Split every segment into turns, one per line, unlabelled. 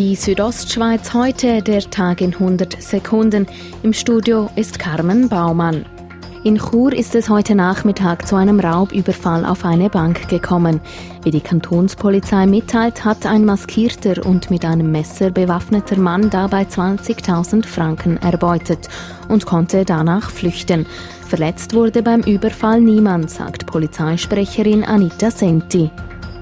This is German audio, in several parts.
Die Südostschweiz heute, der Tag in 100 Sekunden. Im Studio ist Carmen Baumann. In Chur ist es heute Nachmittag zu einem Raubüberfall auf eine Bank gekommen. Wie die Kantonspolizei mitteilt, hat ein maskierter und mit einem Messer bewaffneter Mann dabei 20.000 Franken erbeutet und konnte danach flüchten. Verletzt wurde beim Überfall niemand, sagt Polizeisprecherin Anita Senti.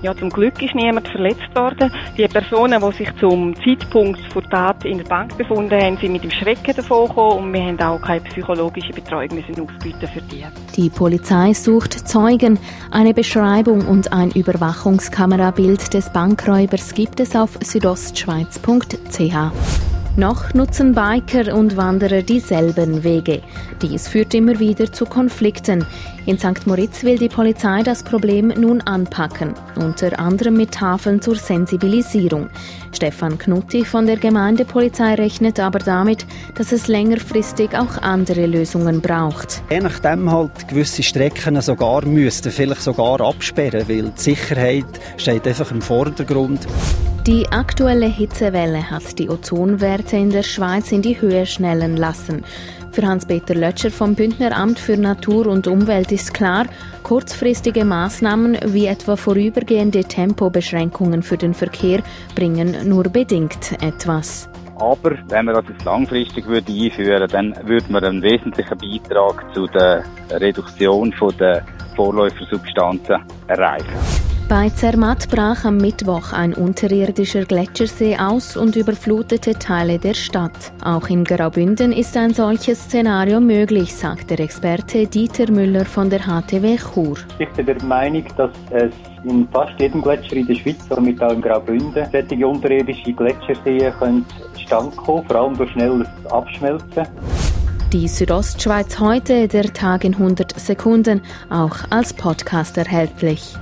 Ja, zum Glück ist niemand verletzt worden. Die Personen, die sich zum Zeitpunkt der Tat in der Bank befunden haben, sind mit dem Schrecken davon gekommen und wir haben auch keine psychologische Betreuung müssen aufbieten für die.
Die Polizei sucht Zeugen. Eine Beschreibung und ein Überwachungskamerabild des Bankräubers gibt es auf südostschweiz.ch. Noch nutzen Biker und Wanderer dieselben Wege. Dies führt immer wieder zu Konflikten. In St. Moritz will die Polizei das Problem nun anpacken, unter anderem mit Tafeln zur Sensibilisierung. Stefan Knutti von der Gemeindepolizei rechnet aber damit, dass es längerfristig auch andere Lösungen braucht.
Je nachdem halt gewisse Strecken sogar müssten, vielleicht sogar absperren, weil die Sicherheit steht einfach im Vordergrund.
Die aktuelle Hitzewelle hat die Ozonwerte in der Schweiz in die Höhe schnellen lassen. Für Hans-Peter Lötscher vom Bündner Amt für Natur und Umwelt ist klar, kurzfristige Maßnahmen wie etwa vorübergehende Tempobeschränkungen für den Verkehr bringen nur bedingt etwas.
Aber wenn man das jetzt langfristig würde einführen dann würde man einen wesentlichen Beitrag zu der Reduktion der Vorläufersubstanzen erreichen.
Bei Zermatt brach am Mittwoch ein unterirdischer Gletschersee aus und überflutete Teile der Stadt. Auch in Graubünden ist ein solches Szenario möglich, sagt der Experte Dieter Müller von der HTW Chur.
Ich bin der Meinung, dass es in fast jedem Gletscher in der Schweiz, mit auch in Graubünden, solche unterirdische Gletscherseen können stand kommen, vor allem durch schnelles Abschmelzen.
Die Südostschweiz heute, der Tag in 100 Sekunden, auch als Podcast erhältlich.